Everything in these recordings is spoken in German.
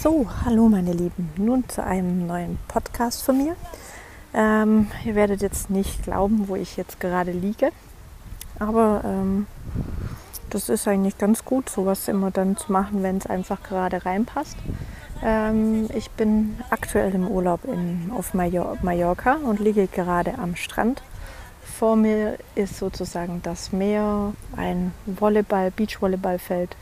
So, hallo meine Lieben. Nun zu einem neuen Podcast von mir. Ähm, ihr werdet jetzt nicht glauben, wo ich jetzt gerade liege. Aber ähm, das ist eigentlich ganz gut, sowas immer dann zu machen, wenn es einfach gerade reinpasst. Ähm, ich bin aktuell im Urlaub in, auf Major Mallorca und liege gerade am Strand. Vor mir ist sozusagen das Meer, ein Volleyball, Beachvolleyballfeld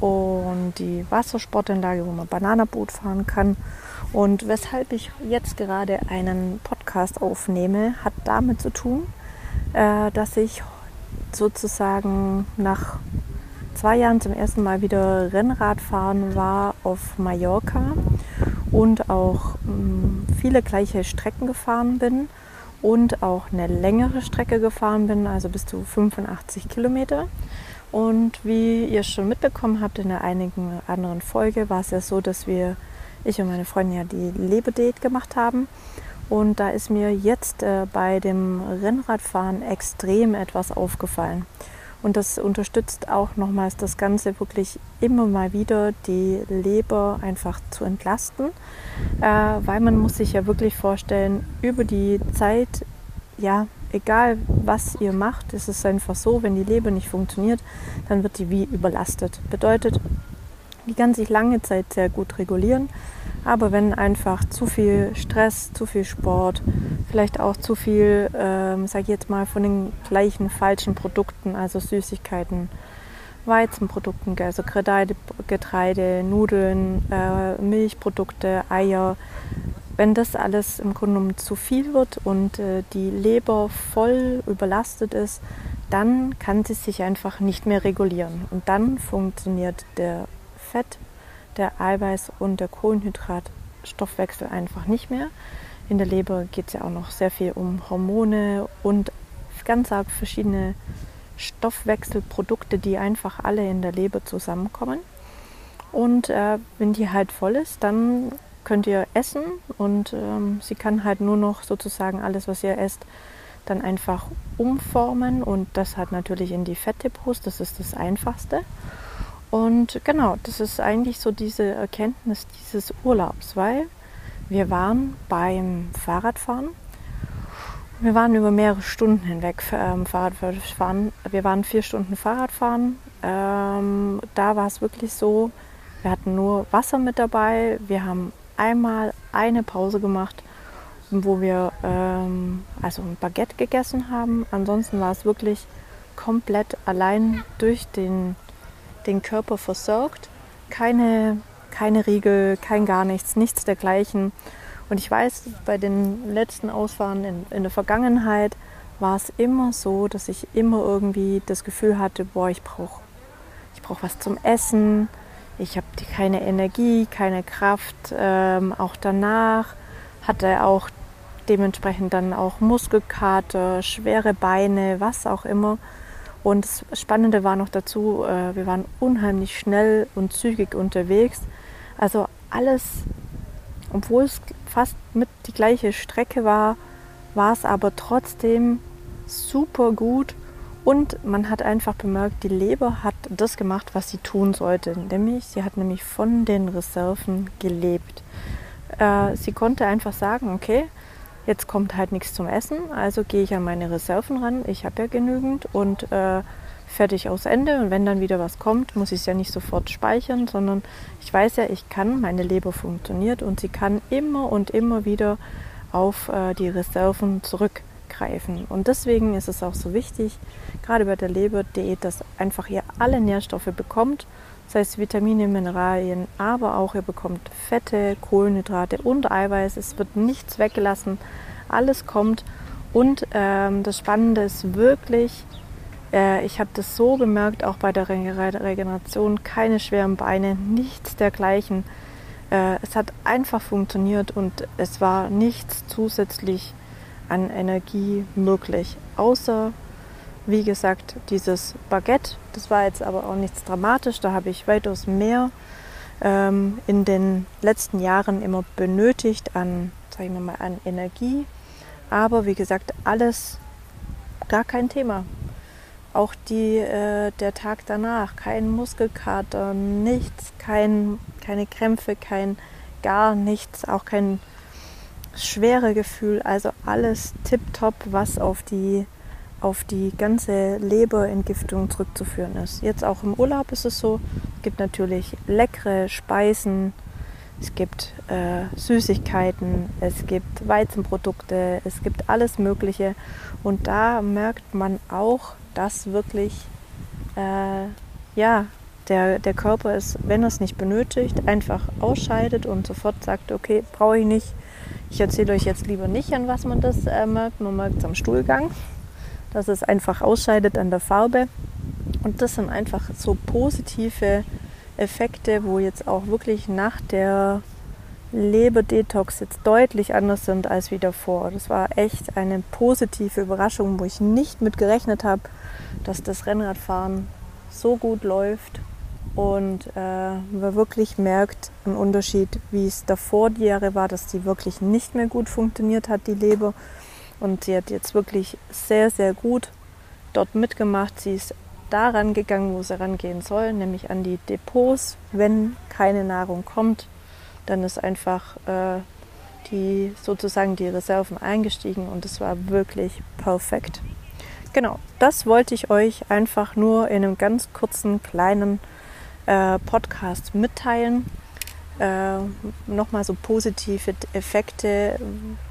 und die Wassersportanlage, wo man Bananaboot fahren kann. Und weshalb ich jetzt gerade einen Podcast aufnehme, hat damit zu tun, äh, dass ich sozusagen nach zwei Jahren zum ersten Mal wieder Rennradfahren war auf Mallorca und auch mm, viele gleiche Strecken gefahren bin und auch eine längere Strecke gefahren bin, also bis zu 85 Kilometer. Und wie ihr schon mitbekommen habt in einer einigen anderen Folge, war es ja so, dass wir, ich und meine Freundin ja die Lebedate gemacht haben. Und da ist mir jetzt äh, bei dem Rennradfahren extrem etwas aufgefallen. Und das unterstützt auch nochmals das Ganze wirklich immer mal wieder, die Leber einfach zu entlasten, äh, weil man muss sich ja wirklich vorstellen, über die Zeit, ja, egal was ihr macht, ist es einfach so, wenn die Leber nicht funktioniert, dann wird die wie überlastet. Bedeutet, die kann sich lange Zeit sehr gut regulieren, aber wenn einfach zu viel Stress, zu viel Sport, vielleicht auch zu viel, ähm, sage ich jetzt mal, von den gleichen falschen Produkten, also Süßigkeiten, Weizenprodukten, also Getreide, Getreide Nudeln, äh, Milchprodukte, Eier, wenn das alles im Grunde genommen zu viel wird und äh, die Leber voll überlastet ist, dann kann sie sich einfach nicht mehr regulieren. Und dann funktioniert der Fett, der Eiweiß und der Kohlenhydratstoffwechsel einfach nicht mehr. In der Leber geht es ja auch noch sehr viel um Hormone und ganz arg verschiedene Stoffwechselprodukte, die einfach alle in der Leber zusammenkommen. Und äh, wenn die halt voll ist, dann könnt ihr essen und ähm, sie kann halt nur noch sozusagen alles, was ihr esst, dann einfach umformen und das hat natürlich in die Fettdepots, das ist das Einfachste. Und genau, das ist eigentlich so diese Erkenntnis dieses Urlaubs, weil wir waren beim Fahrradfahren. Wir waren über mehrere Stunden hinweg ähm, Fahrradfahren. Wir waren vier Stunden Fahrradfahren. Ähm, da war es wirklich so, wir hatten nur Wasser mit dabei. Wir haben einmal eine Pause gemacht, wo wir ähm, also ein Baguette gegessen haben. Ansonsten war es wirklich komplett allein durch den, den Körper versorgt. Keine, keine Riegel, kein gar nichts, nichts dergleichen. Und ich weiß, bei den letzten Ausfahren in, in der Vergangenheit war es immer so, dass ich immer irgendwie das Gefühl hatte, boah, ich brauche ich brauch was zum Essen, ich habe keine Energie, keine Kraft. Ähm, auch danach hatte auch dementsprechend dann auch Muskelkater, schwere Beine, was auch immer. Und das Spannende war noch dazu, äh, wir waren unheimlich schnell und zügig unterwegs. Also alles, obwohl es fast mit die gleiche Strecke war, war es aber trotzdem super gut und man hat einfach bemerkt, die Leber hat das gemacht, was sie tun sollte. Nämlich, sie hat nämlich von den Reserven gelebt. Äh, sie konnte einfach sagen, okay, jetzt kommt halt nichts zum Essen, also gehe ich an meine Reserven ran. Ich habe ja genügend und äh, fertig aus Ende. Und wenn dann wieder was kommt, muss ich es ja nicht sofort speichern, sondern ich weiß ja, ich kann, meine Leber funktioniert und sie kann immer und immer wieder auf äh, die Reserven zurück greifen. Und deswegen ist es auch so wichtig, gerade bei der Leberdiät, dass einfach ihr alle Nährstoffe bekommt, das heißt Vitamine, Mineralien, aber auch ihr bekommt Fette, Kohlenhydrate und Eiweiß. Es wird nichts weggelassen, alles kommt. Und ähm, das Spannende ist wirklich, äh, ich habe das so bemerkt, auch bei der Re Regeneration, keine schweren Beine, nichts dergleichen. Äh, es hat einfach funktioniert und es war nichts zusätzlich an Energie möglich. Außer, wie gesagt, dieses Baguette. Das war jetzt aber auch nichts dramatisch. Da habe ich weitaus mehr ähm, in den letzten Jahren immer benötigt an, sagen wir mal, an Energie. Aber wie gesagt, alles gar kein Thema. auch die, äh, der Tag danach, kein Muskelkater, nichts, kein, keine Krämpfe, kein gar nichts, auch kein schwere Gefühl, also alles tipptopp, was auf die, auf die ganze Leberentgiftung zurückzuführen ist. Jetzt auch im Urlaub ist es so, es gibt natürlich leckere Speisen, es gibt äh, Süßigkeiten, es gibt Weizenprodukte, es gibt alles Mögliche. Und da merkt man auch, dass wirklich äh, ja, der, der Körper es, wenn er es nicht benötigt, einfach ausscheidet und sofort sagt, okay, brauche ich nicht. Ich erzähle euch jetzt lieber nicht, an was man das äh, merkt. Man merkt es am Stuhlgang, dass es einfach ausscheidet an der Farbe. Und das sind einfach so positive Effekte, wo jetzt auch wirklich nach der Leberdetox jetzt deutlich anders sind als wie davor. Das war echt eine positive Überraschung, wo ich nicht mit gerechnet habe, dass das Rennradfahren so gut läuft und äh, man wirklich merkt einen Unterschied, wie es davor die Jahre war, dass die wirklich nicht mehr gut funktioniert hat, die Leber. Und sie hat jetzt wirklich sehr, sehr gut dort mitgemacht. Sie ist daran gegangen, wo sie rangehen soll, nämlich an die Depots. Wenn keine Nahrung kommt, dann ist einfach äh, die sozusagen die Reserven eingestiegen und es war wirklich perfekt. Genau, das wollte ich euch einfach nur in einem ganz kurzen kleinen äh, Podcast mitteilen. Äh, Nochmal so positive Effekte,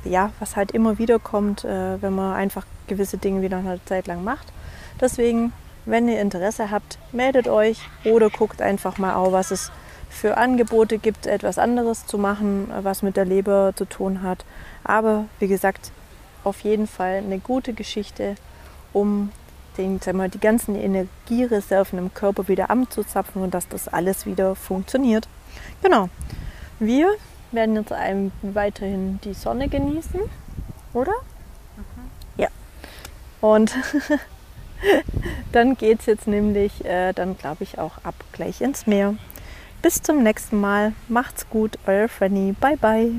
ja, was halt immer wieder kommt, äh, wenn man einfach gewisse Dinge wieder eine Zeit lang macht. Deswegen wenn ihr Interesse habt, meldet euch oder guckt einfach mal auf, was es für Angebote gibt, etwas anderes zu machen, was mit der Leber zu tun hat. Aber wie gesagt, auf jeden Fall eine gute Geschichte, um sagen wir, die ganzen Energiereserven im Körper wieder anzuzapfen und dass das alles wieder funktioniert. Genau. Wir werden jetzt weiterhin die Sonne genießen, oder? Mhm. Ja. Und dann geht es jetzt nämlich, äh, dann glaube ich, auch ab gleich ins Meer. Bis zum nächsten Mal. Macht's gut, euer Fanny. Bye, bye.